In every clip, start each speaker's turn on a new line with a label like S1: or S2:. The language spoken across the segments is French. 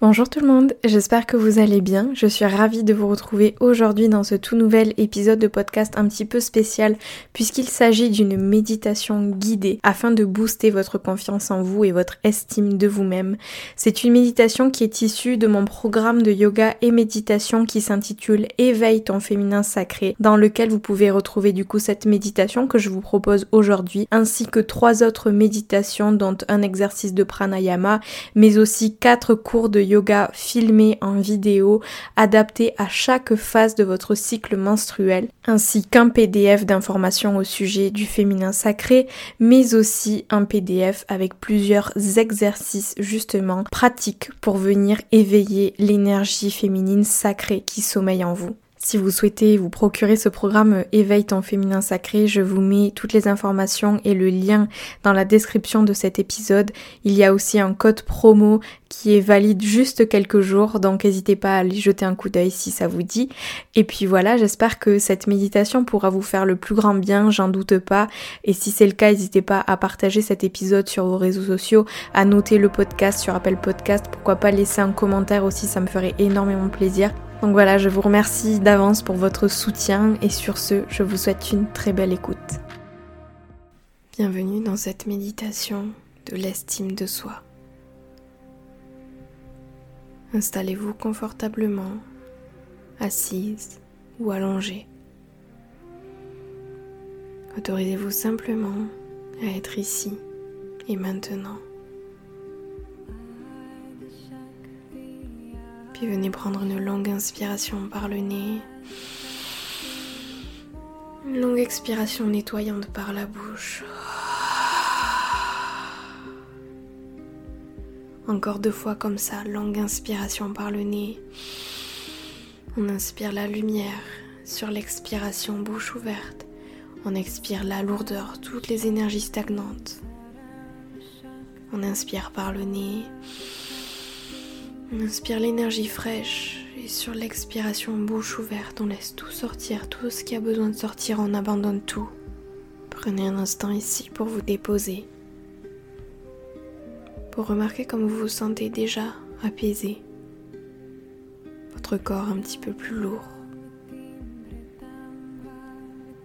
S1: Bonjour tout le monde, j'espère que vous allez bien. Je suis ravie de vous retrouver aujourd'hui dans ce tout nouvel épisode de podcast un petit peu spécial puisqu'il s'agit d'une méditation guidée afin de booster votre confiance en vous et votre estime de vous-même. C'est une méditation qui est issue de mon programme de yoga et méditation qui s'intitule Éveille ton féminin sacré dans lequel vous pouvez retrouver du coup cette méditation que je vous propose aujourd'hui ainsi que trois autres méditations dont un exercice de pranayama mais aussi quatre cours de yoga filmé en vidéo, adapté à chaque phase de votre cycle menstruel, ainsi qu'un PDF d'informations au sujet du féminin sacré, mais aussi un PDF avec plusieurs exercices justement pratiques pour venir éveiller l'énergie féminine sacrée qui sommeille en vous. Si vous souhaitez vous procurer ce programme euh, Éveille ton féminin sacré, je vous mets toutes les informations et le lien dans la description de cet épisode. Il y a aussi un code promo qui est valide juste quelques jours, donc n'hésitez pas à aller jeter un coup d'œil si ça vous dit. Et puis voilà, j'espère que cette méditation pourra vous faire le plus grand bien, j'en doute pas. Et si c'est le cas, n'hésitez pas à partager cet épisode sur vos réseaux sociaux, à noter le podcast sur Apple Podcast, pourquoi pas laisser un commentaire aussi, ça me ferait énormément plaisir. Donc voilà, je vous remercie d'avance pour votre soutien et sur ce, je vous souhaite une très belle écoute. Bienvenue dans cette méditation de l'estime de soi. Installez-vous confortablement, assise ou allongée. Autorisez-vous simplement à être ici et maintenant. Puis venez prendre une longue inspiration par le nez. Une longue expiration nettoyante par la bouche. Encore deux fois comme ça, longue inspiration par le nez. On inspire la lumière sur l'expiration bouche ouverte. On expire la lourdeur, toutes les énergies stagnantes. On inspire par le nez. On inspire l'énergie fraîche et sur l'expiration bouche ouverte, on laisse tout sortir, tout ce qui a besoin de sortir, on abandonne tout. Prenez un instant ici pour vous déposer, pour remarquer comme vous vous sentez déjà apaisé, votre corps un petit peu plus lourd.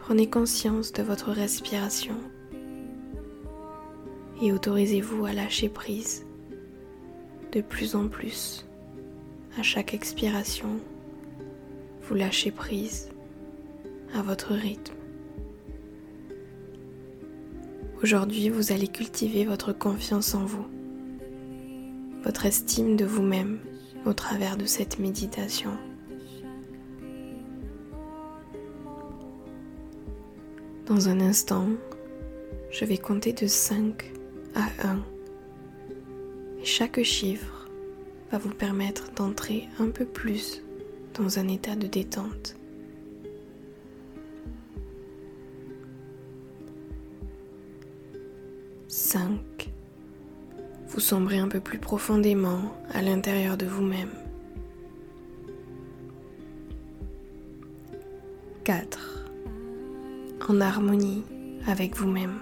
S1: Prenez conscience de votre respiration et autorisez-vous à lâcher prise de plus en plus. À chaque expiration, vous lâchez prise à votre rythme. Aujourd'hui, vous allez cultiver votre confiance en vous, votre estime de vous-même au travers de cette méditation. Dans un instant, je vais compter de 5 à 1 chaque chiffre va vous permettre d'entrer un peu plus dans un état de détente. Cinq. Vous sombrez un peu plus profondément à l'intérieur de vous-même. 4. En harmonie avec vous-même.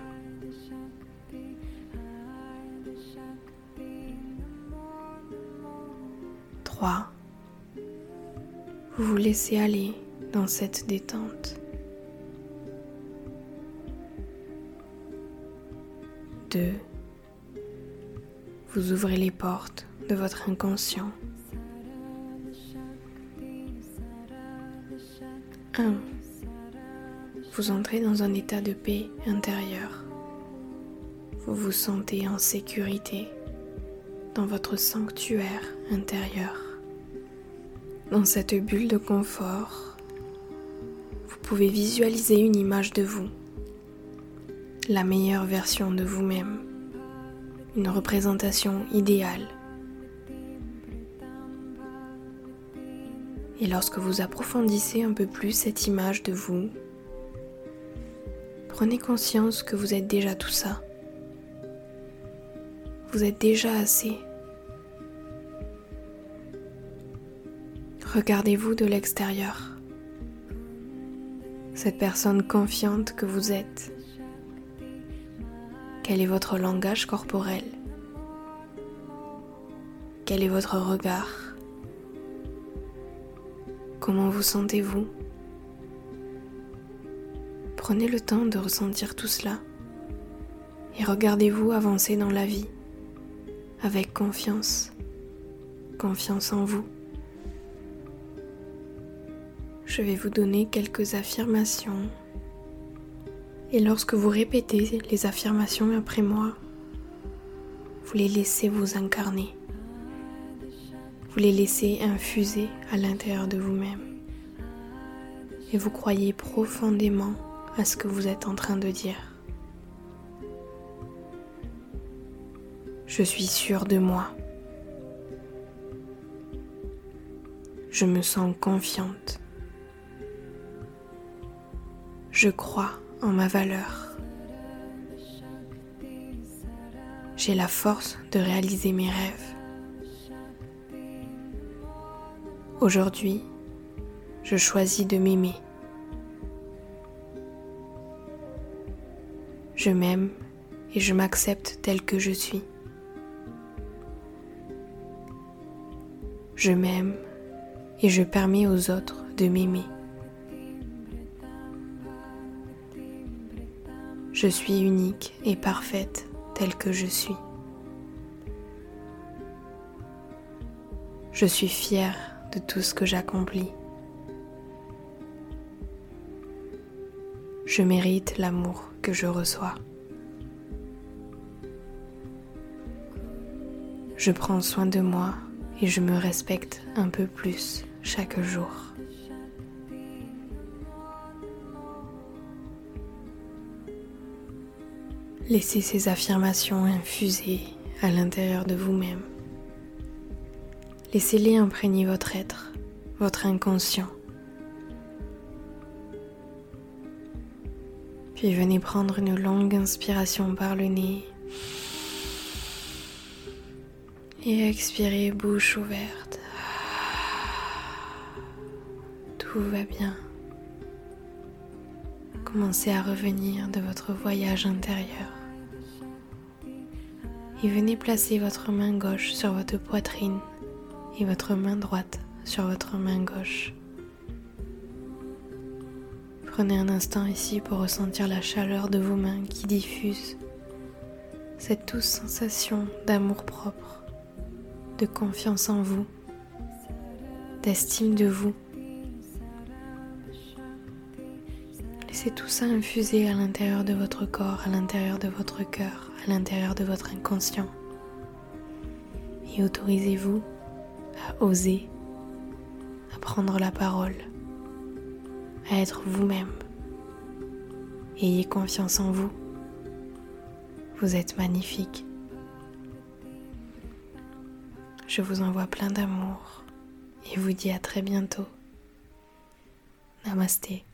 S1: 3. Vous vous laissez aller dans cette détente. 2. Vous ouvrez les portes de votre inconscient. 1. Vous entrez dans un état de paix intérieure. Vous vous sentez en sécurité dans votre sanctuaire intérieur. Dans cette bulle de confort, vous pouvez visualiser une image de vous, la meilleure version de vous-même, une représentation idéale. Et lorsque vous approfondissez un peu plus cette image de vous, prenez conscience que vous êtes déjà tout ça. Vous êtes déjà assez. Regardez-vous de l'extérieur. Cette personne confiante que vous êtes. Quel est votre langage corporel? Quel est votre regard? Comment vous sentez-vous? Prenez le temps de ressentir tout cela et regardez-vous avancer dans la vie avec confiance, confiance en vous. Je vais vous donner quelques affirmations et lorsque vous répétez les affirmations après moi, vous les laissez vous incarner. Vous les laissez infuser à l'intérieur de vous-même. Et vous croyez profondément à ce que vous êtes en train de dire. Je suis sûre de moi. Je me sens confiante. Je crois en ma valeur. J'ai la force de réaliser mes rêves. Aujourd'hui, je choisis de m'aimer. Je m'aime et je m'accepte tel que je suis. Je m'aime et je permets aux autres de m'aimer. Je suis unique et parfaite telle que je suis. Je suis fière de tout ce que j'accomplis. Je mérite l'amour que je reçois. Je prends soin de moi et je me respecte un peu plus chaque jour. Laissez ces affirmations infuser à l'intérieur de vous-même. Laissez-les imprégner votre être, votre inconscient. Puis venez prendre une longue inspiration par le nez et expirez bouche ouverte. Tout va bien. Commencez à revenir de votre voyage intérieur. Et venez placer votre main gauche sur votre poitrine et votre main droite sur votre main gauche. Prenez un instant ici pour ressentir la chaleur de vos mains qui diffusent cette douce sensation d'amour propre de confiance en vous, d'estime de vous. Laissez tout ça infuser à l'intérieur de votre corps, à l'intérieur de votre cœur, à l'intérieur de votre inconscient. Et autorisez-vous à oser, à prendre la parole, à être vous-même. Ayez confiance en vous. Vous êtes magnifique. Je vous envoie plein d'amour et vous dis à très bientôt. Namasté.